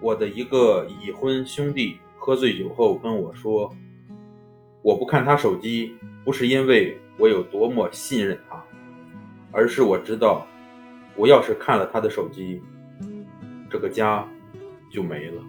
我的一个已婚兄弟喝醉酒后跟我说我不看他手机不是因为我有多么信任他而是我知道我要是看了他的手机这个家就没了。